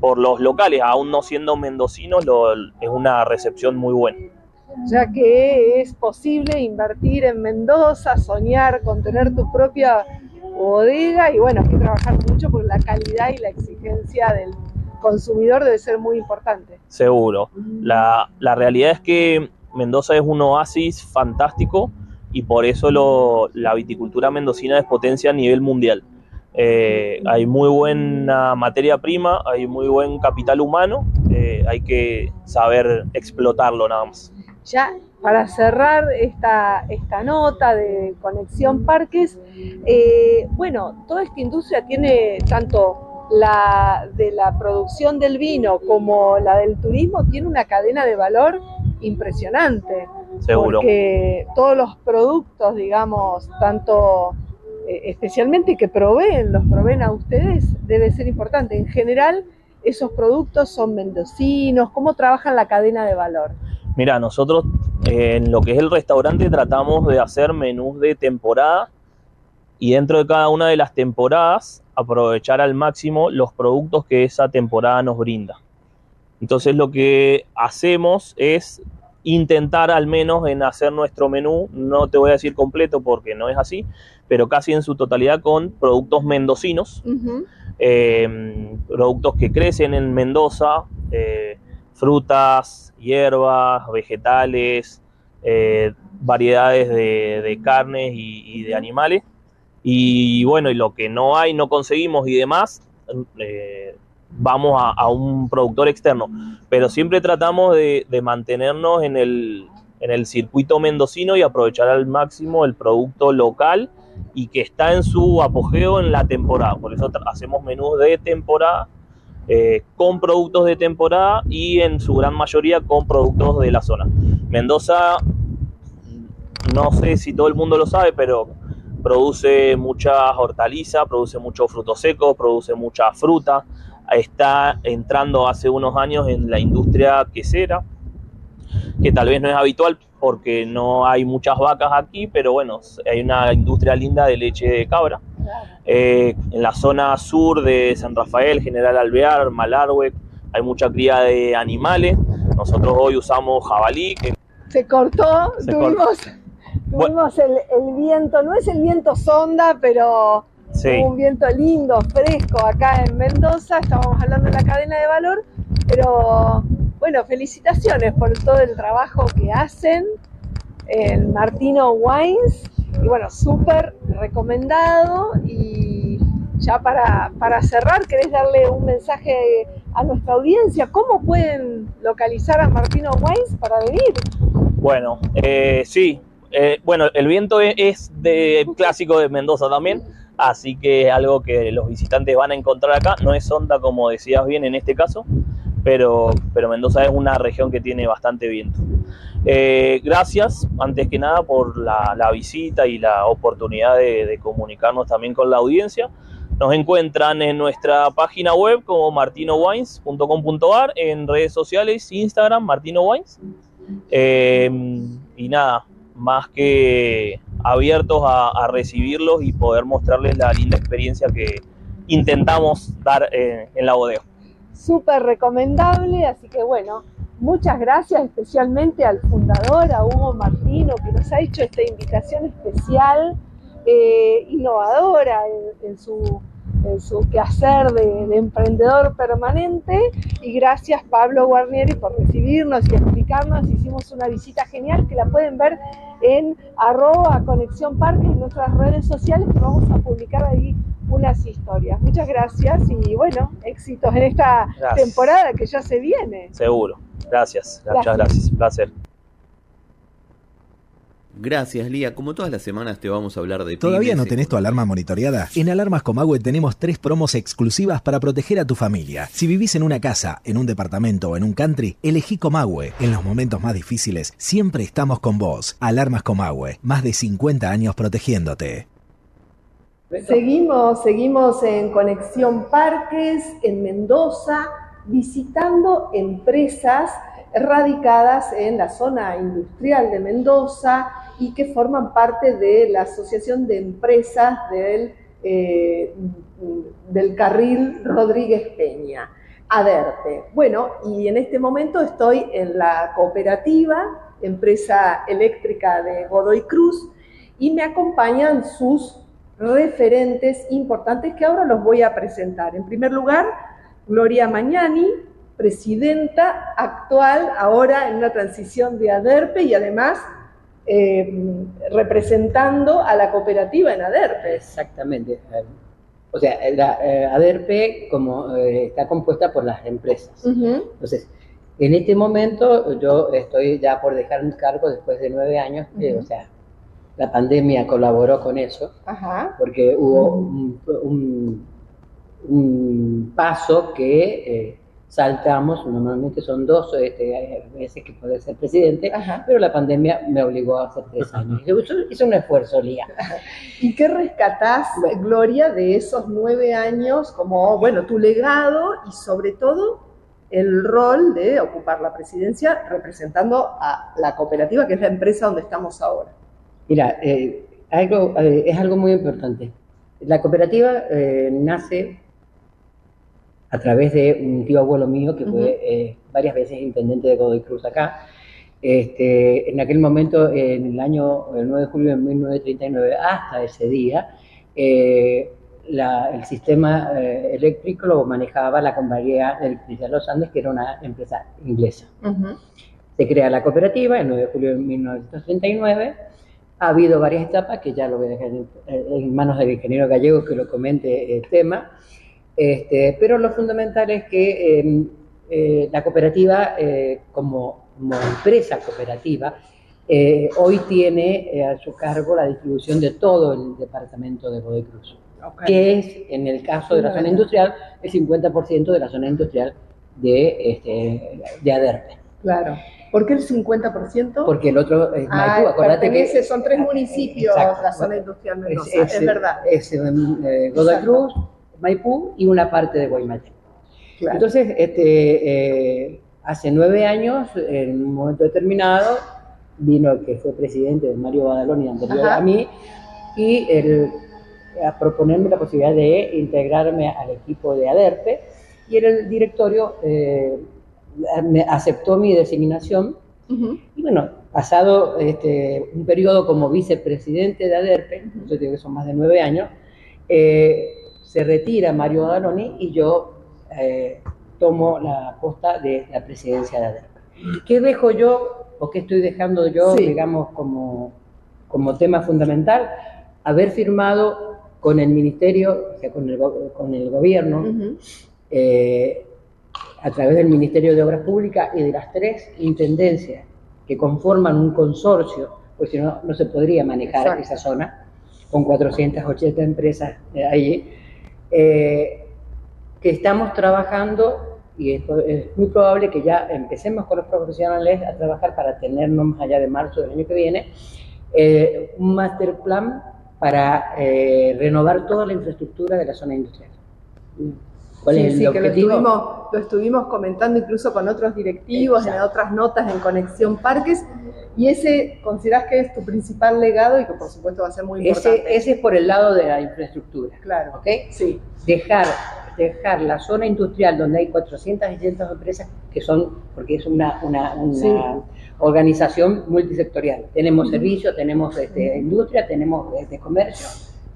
por los locales, aún no siendo mendocinos, lo, es una recepción muy buena. Ya que es posible invertir en Mendoza, soñar con tener tu propia bodega y bueno, hay que trabajar mucho por la calidad y la exigencia del consumidor debe ser muy importante. Seguro. La, la realidad es que Mendoza es un oasis fantástico y por eso lo, la viticultura mendocina es potencia a nivel mundial. Eh, hay muy buena materia prima, hay muy buen capital humano, eh, hay que saber explotarlo nada más. Ya para cerrar esta, esta nota de Conexión Parques, eh, bueno, toda esta industria tiene tanto la de la producción del vino como la del turismo, tiene una cadena de valor impresionante. Seguro. Porque todos los productos, digamos, tanto eh, especialmente que proveen, los proveen a ustedes, debe ser importante. En general, esos productos son mendocinos, ¿cómo trabajan la cadena de valor? Mira, nosotros eh, en lo que es el restaurante tratamos de hacer menús de temporada y dentro de cada una de las temporadas aprovechar al máximo los productos que esa temporada nos brinda. Entonces lo que hacemos es intentar al menos en hacer nuestro menú, no te voy a decir completo porque no es así, pero casi en su totalidad con productos mendocinos, uh -huh. eh, productos que crecen en Mendoza, eh, frutas, hierbas, vegetales, eh, variedades de, de carnes y, y, de animales. Y bueno, y lo que no hay, no conseguimos y demás, eh, vamos a, a, un productor externo. Pero siempre tratamos de, de mantenernos en el, en el circuito mendocino y aprovechar al máximo el producto local y que está en su apogeo en la temporada. Por eso hacemos menús de temporada eh, con productos de temporada y en su gran mayoría con productos de la zona. Mendoza, no sé si todo el mundo lo sabe, pero produce muchas hortalizas, produce mucho fruto seco, produce mucha fruta. Está entrando hace unos años en la industria quesera, que tal vez no es habitual porque no hay muchas vacas aquí, pero bueno, hay una industria linda de leche de cabra. Eh, en la zona sur de San Rafael, General Alvear, Malargüe, hay mucha cría de animales. Nosotros hoy usamos jabalí. Que se cortó, se tuvimos, cortó. tuvimos el, el, viento, no es el viento sonda, pero sí. un viento lindo, fresco acá en Mendoza. Estábamos hablando de la cadena de valor, pero bueno, felicitaciones por todo el trabajo que hacen en Martino Wines. Y bueno, súper recomendado. Y ya para, para, cerrar, ¿querés darle un mensaje a nuestra audiencia? ¿Cómo pueden localizar a Martino Wines para venir? Bueno, eh, sí. Eh, bueno, el viento es de clásico de Mendoza también. Así que algo que los visitantes van a encontrar acá. No es onda, como decías bien en este caso pero, pero Mendoza es una región que tiene bastante viento. Eh, gracias, antes que nada, por la, visita y la oportunidad de, comunicarnos también con la audiencia. Nos encuentran en nuestra página web como martinowines.com.ar, en redes sociales, Instagram, Martino Wines. Eh, y nada, más que abiertos a, a recibirlos y poder mostrarles la linda experiencia que intentamos dar eh, en la bodega. Súper recomendable, así que bueno, muchas gracias especialmente al fundador, a Hugo Martino, que nos ha hecho esta invitación especial, eh, innovadora en, en su en su quehacer de, de, emprendedor permanente. Y gracias Pablo Guarnieri por recibirnos y explicarnos. Hicimos una visita genial que la pueden ver en arroba Conexión Parque en nuestras redes sociales que vamos a publicar ahí unas historias. Muchas gracias y bueno, éxitos en esta Gracias. temporada que ya se viene. Seguro. Gracias. Muchas Gracias. gracias. Placer. Gracias, Lía. Como todas las semanas te vamos a hablar de ¿Todavía pymes, no tenés tu alarma monitoreada? En Alarmas Comahue tenemos tres promos exclusivas para proteger a tu familia. Si vivís en una casa, en un departamento o en un country, elegí Comahue. En los momentos más difíciles, siempre estamos con vos. Alarmas Comahue, más de 50 años protegiéndote. Seguimos, seguimos en Conexión Parques, en Mendoza, visitando empresas radicadas en la zona industrial de Mendoza y que forman parte de la Asociación de Empresas del, eh, del Carril Rodríguez Peña, ADERPE. Bueno, y en este momento estoy en la cooperativa, empresa eléctrica de Godoy Cruz, y me acompañan sus referentes importantes que ahora los voy a presentar. En primer lugar, Gloria Mañani, presidenta actual, ahora en una transición de ADERPE y además eh, representando a la cooperativa en ADERPE. Exactamente. Eh, O sea, la eh, ADERPE como, eh, está compuesta por las empresas. Entonces, en este momento yo estoy ya por dejar un cargo después de nueve años, o sea, la pandemia colaboró con eso, Ajá. porque hubo un, un- un paso que eh, saltamos, normalmente son dos este, veces que puede ser presidente, pero la pandemia me obligó a hacer tres años. Hizo, hizo un esfuerzo, Lía. ¿Y qué rescatás, Gloria, de esos nueve años como, bueno, tu legado y sobre todo el rol de ocupar la presidencia representando a la cooperativa, que es la empresa donde estamos ahora? Mira, eh, algo, eh, es algo muy importante. La cooperativa eh, nace a través de un tío abuelo mío que fue Ujú. eh, varias veces intendente de Godoy Cruz acá. Este, en aquel momento, en el año el 9 de julio de 1939, hasta ese día, eh, la- el sistema eh, eléctrico lo manejaba la compañía eléctrica de los Andes, que era una empresa inglesa. Se crea la cooperativa el 9 de julio de 1939. Ha habido varias etapas que ya lo voy a dejar en, en manos del ingeniero gallego que lo comente el tema. Este, pero lo fundamental es que eh, eh, la cooperativa, eh, como, como empresa cooperativa, eh, hoy tiene eh, a su cargo la distribución de todo el departamento de Godoy Cruz, que es, en el caso de la zona industrial, el 50% de la zona industrial de, este, de ADERPE. Claro. ¿Por qué el 50%? Porque el otro es Ah, Maipú, acordate que son tres municipios Exacto. la zona industrial Mendoza, es, es, verdad. es, eh, Godoy. Cruz, Maipú y una parte de Guaymallén. Claro. Entonces, este, eh, hace nueve años, en un momento determinado, vino el que fue presidente de Mario Badaloni anterior Ajá. a mí, y el- a proponerme la posibilidad de integrarme al equipo de ADERPE, y el directorio eh, me aceptó mi designación, y bueno, pasado este, un periodo como vicepresidente de ADERPE, yo digo que son más de nueve años, eh, se retira Mario Badaloni y yo eh, tomo la posta de la presidencia de ADERPE. ¿Qué dejo yo o qué estoy dejando yo, Sí. digamos, como, como tema fundamental? Haber firmado con el ministerio, o sea, con el, con el gobierno, eh, a través del Ministerio de Obras Públicas y de las tres intendencias que conforman un consorcio, pues si no, no se podría manejar Exacto. esa zona, con 480 empresas eh, ahí, eh, que estamos trabajando, y es muy probable que ya empecemos con los profesionales a trabajar para tenernos más allá de marzo del año que viene, eh, un master plan para eh, renovar toda la infraestructura de la zona industrial. ¿Cuál sí, es el sí, que lo estuvimos, lo estuvimos comentando incluso con otros directivos, en otras notas en Conexión Parques. Y ese, ¿considerás que es tu principal legado y que por supuesto va a ser muy importante? Ese, ese es por el lado de la infraestructura. Claro. ¿Ok? Sí. Dejar, dejar la zona industrial donde hay 400 y 600 empresas que son, porque es una, una, una Sí. organización multisectorial. Tenemos servicios, tenemos este, industria, tenemos este, comercio.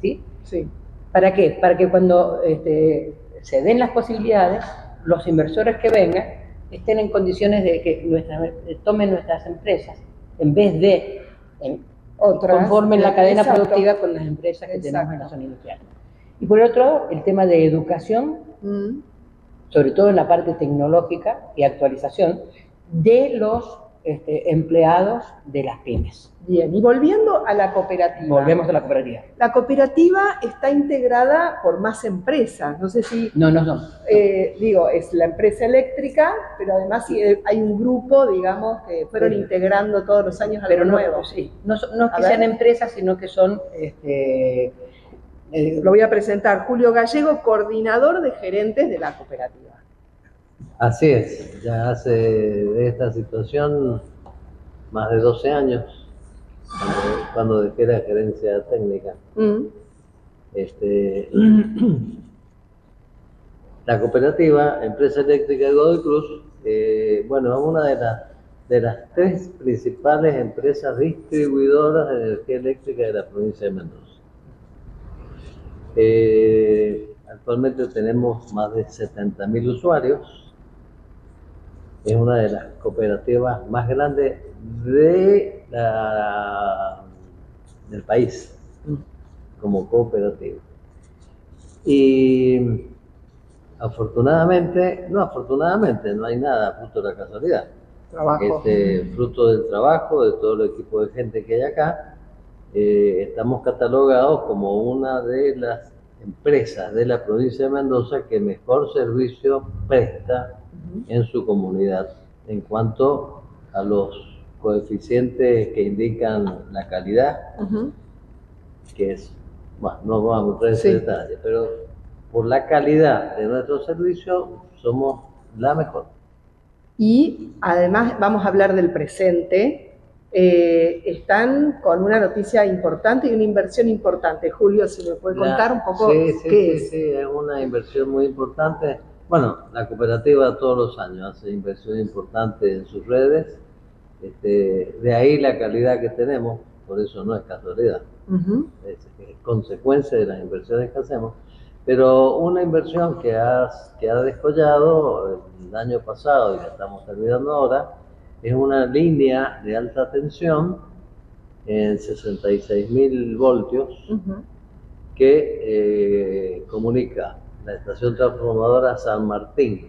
¿sí? Sí. ¿Para qué? Para que cuando este, se den las posibilidades, los inversores que vengan estén en condiciones de que nuestras, eh, tomen nuestras empresas en vez de en- Otras, conformen la cadena exacto. productiva con las empresas que tenemos en la zona industrial. Y por otro lado, el tema de educación, Mm. sobre todo en la parte tecnológica y actualización de los este, empleados de las pymes. Bien, y volviendo a la cooperativa. Volvemos a la cooperativa. La cooperativa está integrada por más empresas. No sé si, No, no, no. eh, digo, es la empresa eléctrica, pero además sí, eh, hay un grupo, digamos, que fueron Pero- integrando todos los años Pero algo no, nuevo. sí, no, no es que sean empresas, sino que son este, eh, Lo voy a presentar. Julio Gallego, coordinador de gerentes de la cooperativa. Así es, ya hace de esta situación más de 12 años, cuando, cuando dejé la gerencia técnica. Mm. Este, la cooperativa Empresa Eléctrica de Godoy Cruz, eh, bueno, es una de las, de las tres principales empresas distribuidoras de energía eléctrica de la provincia de Mendoza. Eh, actualmente tenemos más de 70.000 usuarios. Es una de las cooperativas más grandes de la- del país como cooperativa. Y afortunadamente, no afortunadamente, no hay nada fruto de la casualidad. Trabajo. Este, fruto del trabajo de todo el equipo de gente que hay acá, eh, estamos catalogados como una de las empresas de la provincia de Mendoza que mejor servicio presta en su comunidad en cuanto a los coeficientes que indican la calidad, que es, bueno, no vamos a entrar en Sí. detalle, pero por la calidad de nuestro servicio somos la mejor. Y además vamos a hablar del presente. Eh, están con una noticia importante y una inversión importante. Julio, si me puede contar La- un poco sí, sí, qué sí, es. sí, es una inversión muy importante. Bueno, la cooperativa todos los años hace inversión importante en sus redes. Este, de ahí la calidad que tenemos, por eso no es casualidad, es, es consecuencia de las inversiones que hacemos. Pero una inversión que, has, que ha descollado el año pasado y la estamos terminando ahora, es una línea de alta tensión en 66.000 voltios que eh, comunica la estación transformadora San Martín,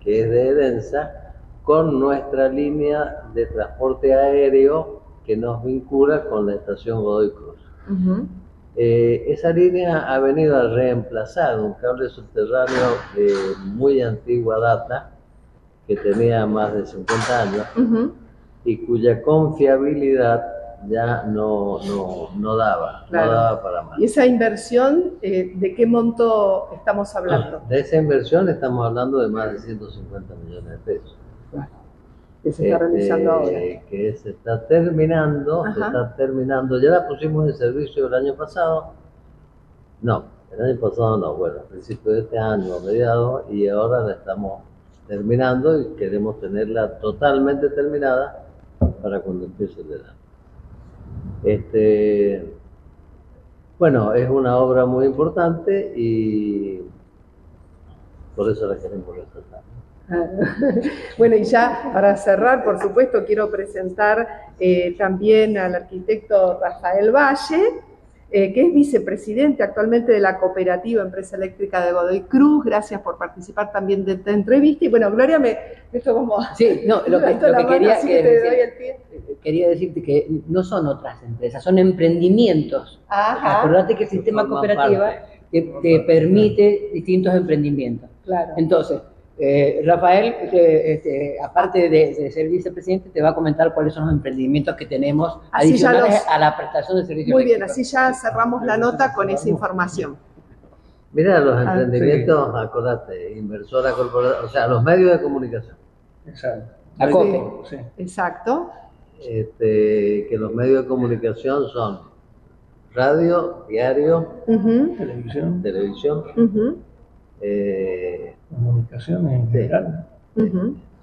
que es de Edensa, con nuestra línea de transporte aéreo que nos vincula con la estación Godoy Cruz. Ujú. Eh, esa línea ha venido a reemplazar un cable subterráneo de muy antigua data, que tenía más de 50 años, Ujú. y cuya confiabilidad ya no, no, no daba, Claro. no daba para más. Y esa inversión, eh, ¿de qué monto estamos hablando? De esa inversión estamos hablando de más de 150 millones de pesos. Que se está Este, realizando ahora. Que se está terminando, se está terminando. Ya la pusimos en servicio el año pasado. No, el año pasado no, bueno, a principios de este año, a mediados, y ahora la estamos terminando y queremos tenerla totalmente terminada para cuando empiece el verano. Este, bueno, es una obra muy importante y por eso la queremos resaltar. Bueno, y ya para cerrar, por supuesto, quiero presentar eh, también al arquitecto Rafael Valle, eh, que es vicepresidente actualmente de la cooperativa Empresa Eléctrica de Godoy Cruz. Gracias por participar también de esta entrevista. Y bueno, Gloria, me, esto como... Sí, no, lo que, lo que mano, quería, así que que te decir- doy el pie. Quería decirte que no son otras empresas, son emprendimientos. Ajá. Acordate que el sistema cooperativa parte. te, te permite distintos emprendimientos. Claro. Entonces, eh, Rafael, eh, este, aparte de, de ser vicepresidente, te va a comentar cuáles son los emprendimientos que tenemos Así adicionales los- a la prestación de servicios Muy bien, así ya cerramos la nota con esa información. Mira, los Ah, emprendimientos, acordate, inversora corporativa, o sea, los medios de comunicación. Exacto. Acote. Sí. Exacto. Este, que los medios de comunicación son radio, diario, Televisión, televisión, ujú, eh, comunicación en general.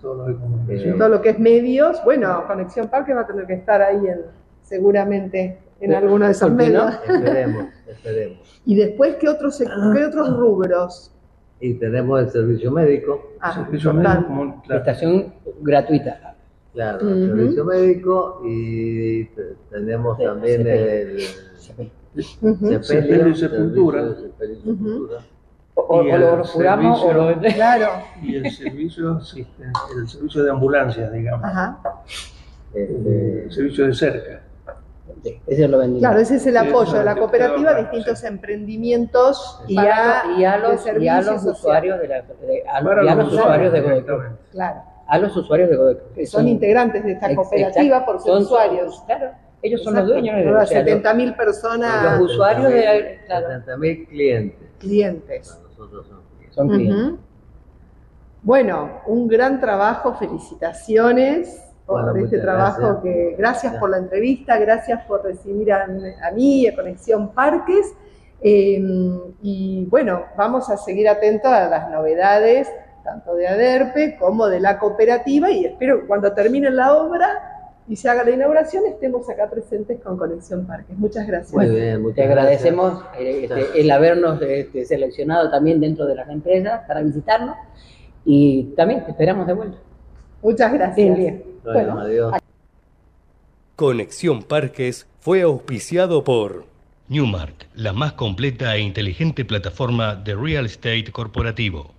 Todo lo de comunicación. Todo lo que es medios, bueno, Conexión Parque va a tener que estar ahí en, seguramente en alguno de esos medios. esperemos, esperemos. Y después, ¿qué otros, sec- qué otros rubros? Y tenemos el servicio médico, Ah, Servicio médico, como- claro. Prestación gratuita. Claro, el servicio médico y te- tenemos Sí, también sepelio. el sepelio, y sepultura. O, lo curamos o lo Claro. Y el servicio, el servicio de ambulancia, digamos. Ajá. Este, El servicio de cerca. Ese lo vendimos. Claro, ese es el apoyo de la cooperativa a distintos emprendimientos Y a, y a de los, y a servicios los sociales. usuarios de la, de- a, y a los usuarios de. Claro. A los usuarios de que Son integrantes de esta cooperativa exacto. por ser Son- usuarios. Claro, ellos son Exacto. los dueños. de- sea, los- 70.000 personas, Los usuarios de- claro. 70.000 clientes. clientes. Para nosotros son clientes. son clientes. Bueno, un gran trabajo, felicitaciones por Bueno, este trabajo gracias. que gracias por la entrevista, gracias por recibir a, a mí y a Conexión Parques. Eh, y bueno, vamos a seguir atentos a las novedades, tanto de ADERPE como de la cooperativa, y espero que cuando termine la obra y se haga la inauguración estemos acá presentes con Conexión Parques. Muchas gracias. Muy bien, muchas Te agradecemos gracias. eh, este, el habernos este, seleccionado también dentro de las empresas para visitarnos y también te esperamos de vuelta. Muchas gracias. Bueno, adiós. Conexión Parques fue auspiciado por Newmark, la más completa e inteligente plataforma de real estate corporativo.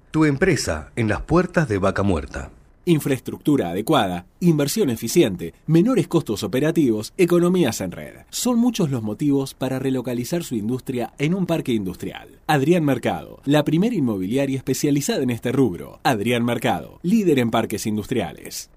tu empresa en las puertas de Vaca Muerta. Infraestructura adecuada, inversión eficiente, menores costos operativos, economías en red. Son muchos los motivos para relocalizar su industria en un parque industrial. Adrián Mercado, la primera inmobiliaria especializada en este rubro. Adrián Mercado, líder en parques industriales.